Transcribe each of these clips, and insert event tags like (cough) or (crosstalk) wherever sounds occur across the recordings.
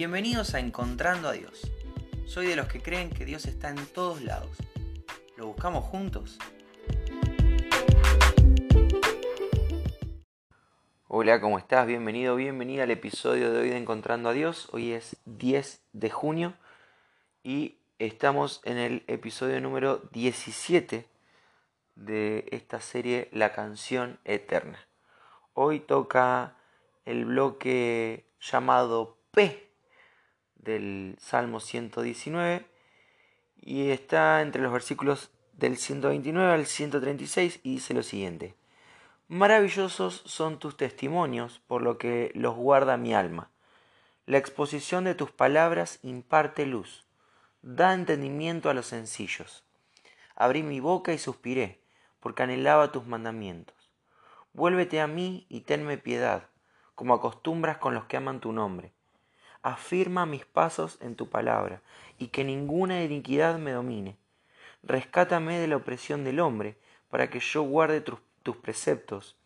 Bienvenidos a Encontrando a Dios. Soy de los que creen que Dios está en todos lados. ¿Lo buscamos juntos? Hola, ¿cómo estás? Bienvenido, bienvenida al episodio de hoy de Encontrando a Dios. Hoy es 10 de junio y estamos en el episodio número 17 de esta serie La canción eterna. Hoy toca el bloque llamado P del Salmo 119 y está entre los versículos del 129 al 136 y dice lo siguiente. Maravillosos son tus testimonios, por lo que los guarda mi alma. La exposición de tus palabras imparte luz, da entendimiento a los sencillos. Abrí mi boca y suspiré, porque anhelaba tus mandamientos. Vuélvete a mí y tenme piedad, como acostumbras con los que aman tu nombre afirma mis pasos en tu palabra, y que ninguna iniquidad me domine. Rescátame de la opresión del hombre, para que yo guarde tus preceptos.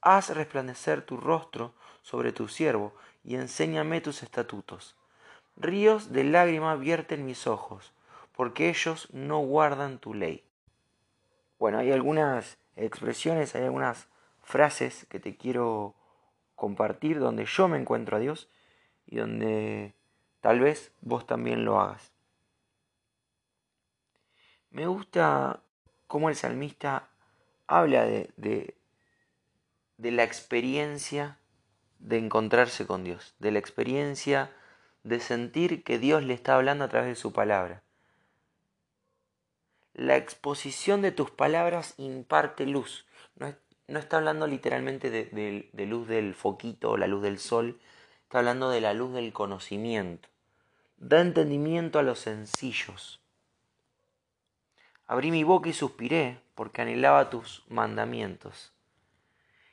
Haz resplandecer tu rostro sobre tu siervo, y enséñame tus estatutos. Ríos de lágrimas vierten mis ojos, porque ellos no guardan tu ley. Bueno, hay algunas expresiones, hay algunas frases que te quiero compartir donde yo me encuentro a Dios y donde tal vez vos también lo hagas. Me gusta cómo el salmista habla de, de, la experiencia de encontrarse con Dios, de la experiencia de sentir que Dios le está hablando a través de su palabra. La exposición de tus palabras imparte luz. No, no está hablando literalmente de, de, luz del foquito o la luz del sol, Está hablando de la luz del conocimiento. Da entendimiento a los sencillos. Abrí mi boca y suspiré porque anhelaba tus mandamientos.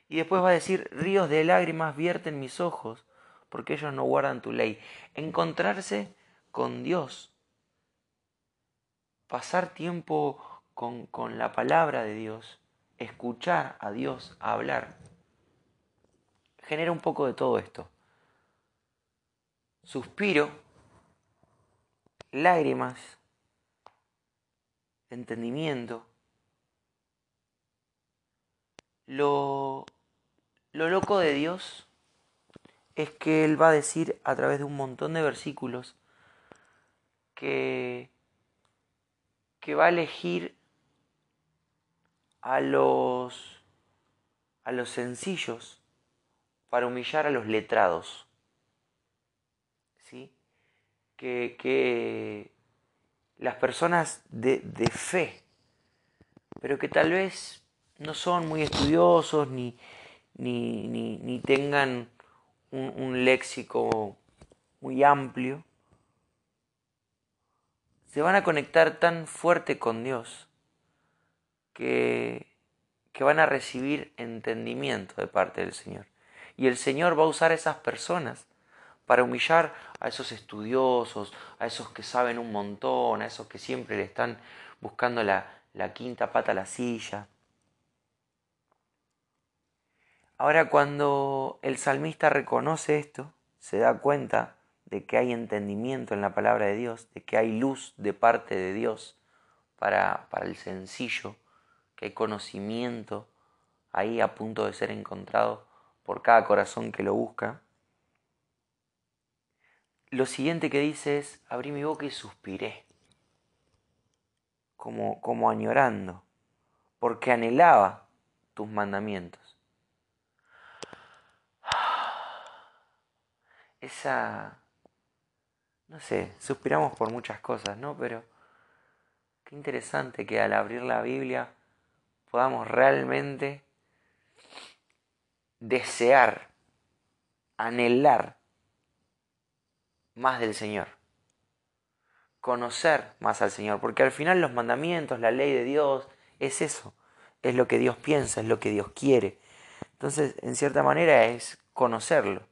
Y después va a decir, ríos de lágrimas vierten mis ojos porque ellos no guardan tu ley. Encontrarse con Dios. Pasar tiempo con, con la palabra de Dios. Escuchar a Dios hablar. Genera un poco de todo esto suspiro, lágrimas, entendimiento. Lo, lo loco de Dios es que Él va a decir a través de un montón de versículos que, que va a elegir a los, a los sencillos para humillar a los letrados que, las personas de, fe, pero que tal vez no son muy estudiosos ni, ni, tengan un, léxico muy amplio, se van a conectar tan fuerte con Dios que, que van a recibir entendimiento de parte del Señor. Y el Señor va a usar esas personas para humillar a esos estudiosos, a esos que saben un montón, a esos que siempre le están buscando la, quinta pata a la silla. Ahora cuando el salmista reconoce esto, se da cuenta de que hay entendimiento en la palabra de Dios, de que hay luz de parte de Dios para, para el sencillo, que hay conocimiento ahí a punto de ser encontrado por cada corazón que lo busca lo siguiente que dice es, abrí mi boca y suspiré, como, como añorando, porque anhelaba tus mandamientos. (sighs) Esa, no sé, suspiramos por muchas cosas, ¿no? Pero qué interesante que al abrir la Biblia podamos realmente desear, anhelar más del Señor. Conocer más al Señor, porque al final los mandamientos, la ley de Dios, es eso, es lo que Dios piensa, es lo que Dios quiere. Entonces, en cierta manera es conocerlo,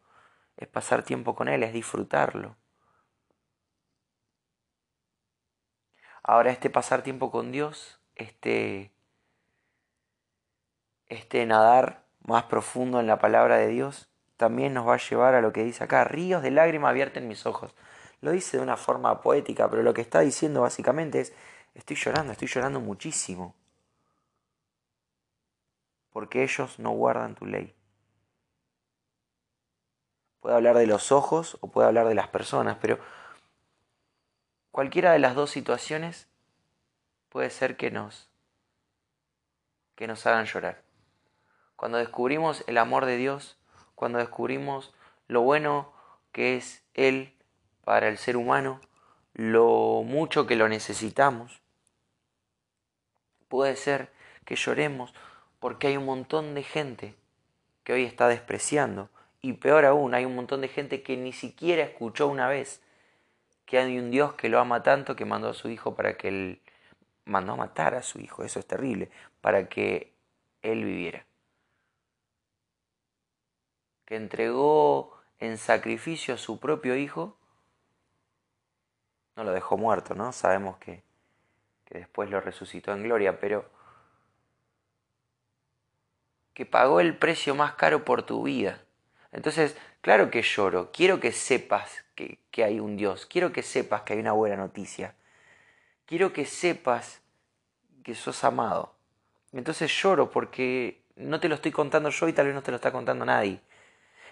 es pasar tiempo con Él, es disfrutarlo. Ahora este pasar tiempo con Dios, este, este nadar más profundo en la palabra de Dios, también nos va a llevar a lo que dice acá, ríos de lágrimas vierten mis ojos. Lo dice de una forma poética, pero lo que está diciendo básicamente es, estoy llorando, estoy llorando muchísimo. Porque ellos no guardan tu ley. Puede hablar de los ojos o puede hablar de las personas, pero cualquiera de las dos situaciones puede ser que nos que nos hagan llorar. Cuando descubrimos el amor de Dios, cuando descubrimos lo bueno que es Él para el ser humano, lo mucho que lo necesitamos, puede ser que lloremos porque hay un montón de gente que hoy está despreciando. Y peor aún, hay un montón de gente que ni siquiera escuchó una vez que hay un Dios que lo ama tanto que mandó a su hijo para que él mandó a matar a su hijo, eso es terrible, para que él viviera. Que entregó en sacrificio a su propio hijo, no lo dejó muerto, ¿no? Sabemos que, que después lo resucitó en gloria, pero que pagó el precio más caro por tu vida. Entonces, claro que lloro, quiero que sepas que, que, hay un Dios, quiero que sepas que hay una buena noticia, quiero que sepas que sos amado. Entonces lloro porque no te lo estoy contando yo y tal vez no te lo está contando nadie.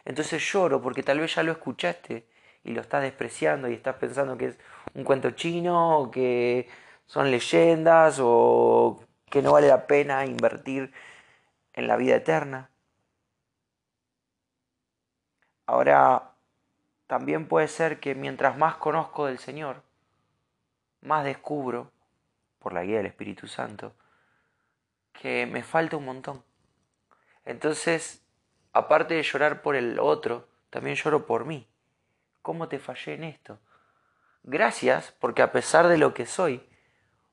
Entonces lloro porque tal vez ya lo escuchaste y lo estás despreciando y estás pensando que es un cuento chino o que son leyendas o que no vale la pena invertir en la vida eterna. Ahora, también puede ser que mientras más conozco del Señor, más descubro, por la guía del Espíritu Santo, que me falta un montón. Entonces, aparte de llorar por el otro, también lloro por mí. ¿Cómo te fallé en esto? Gracias, porque a pesar de lo que soy,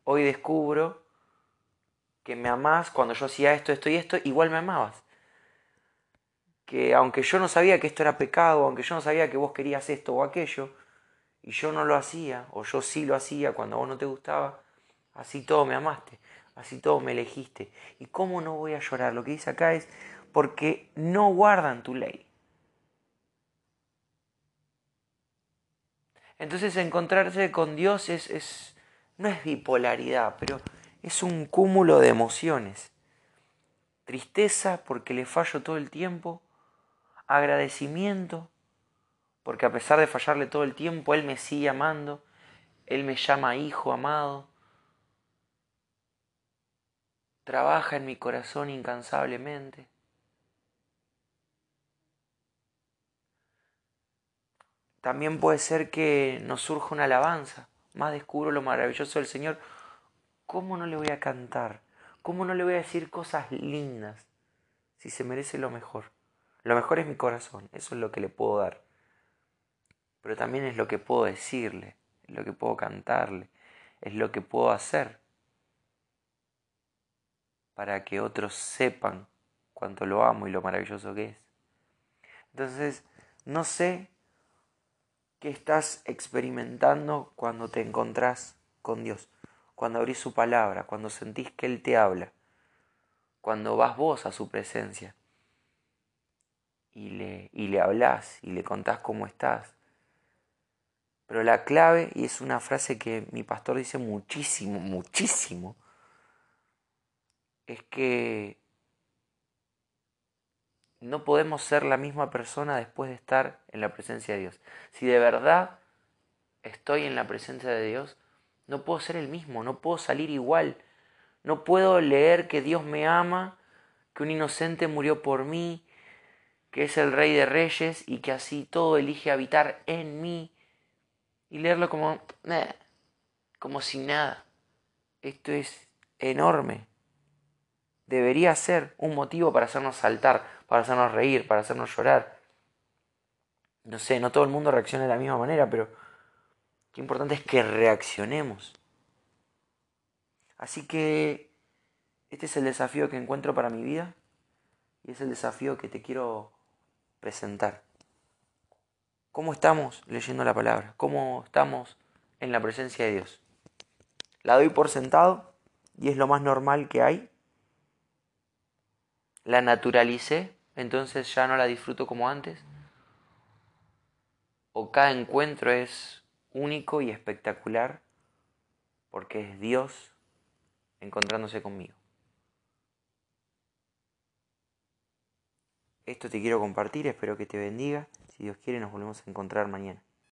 hoy descubro que me amás cuando yo hacía esto, esto y esto, igual me amabas. Que aunque yo no sabía que esto era pecado, aunque yo no sabía que vos querías esto o aquello, y yo no lo hacía, o yo sí lo hacía cuando a vos no te gustaba, así todo me amaste, así todo me elegiste. ¿Y cómo no voy a llorar? Lo que dice acá es porque no guardan tu ley. Entonces encontrarse con Dios es, no es bipolaridad, pero es un cúmulo de emociones. Tristeza porque le fallo todo el tiempo, agradecimiento porque a pesar de fallarle todo el tiempo, Él me sigue amando, Él me llama hijo amado, trabaja en mi corazón incansablemente. También puede ser que nos surja una alabanza, más descubro lo maravilloso del Señor ¿cómo no le voy a cantar? ¿Cómo no le voy a decir cosas lindas si se merece lo mejor? Lo mejor es mi corazón, eso es lo que le puedo dar. Pero también es lo que puedo decirle, es lo que puedo cantarle, es lo que puedo hacer para que otros sepan cuánto lo amo y lo maravilloso que es. Entonces, no sé qué estás experimentando cuando te encontrás con Dios cuando abrís su palabra, cuando sentís que Él te habla, cuando vas vos a su presencia y le, y le hablás y le contás cómo estás. Pero la clave, y es una frase que mi pastor dice muchísimo, muchísimo, es que no podemos ser la misma persona después de estar en la presencia de Dios. Si de verdad estoy en la presencia de Dios, no puedo ser el mismo, no puedo salir igual. No puedo leer que Dios me ama, que un inocente murió por mí, que es el rey de reyes y que así todo elige habitar en mí y leerlo como como si nada. Esto es enorme. Debería ser un motivo para hacernos saltar, para hacernos reír, para hacernos llorar. No sé, no todo el mundo reacciona de la misma manera, pero Qué importante es que reaccionemos. Así que este es el desafío que encuentro para mi vida y es el desafío que te quiero presentar. ¿Cómo estamos leyendo la palabra? ¿Cómo estamos en la presencia de Dios? La doy por sentado y es lo más normal que hay. La naturalicé, entonces ya no la disfruto como antes. O cada encuentro es único y espectacular porque es Dios encontrándose conmigo. Esto te quiero compartir, espero que te bendiga. Si Dios quiere nos volvemos a encontrar mañana.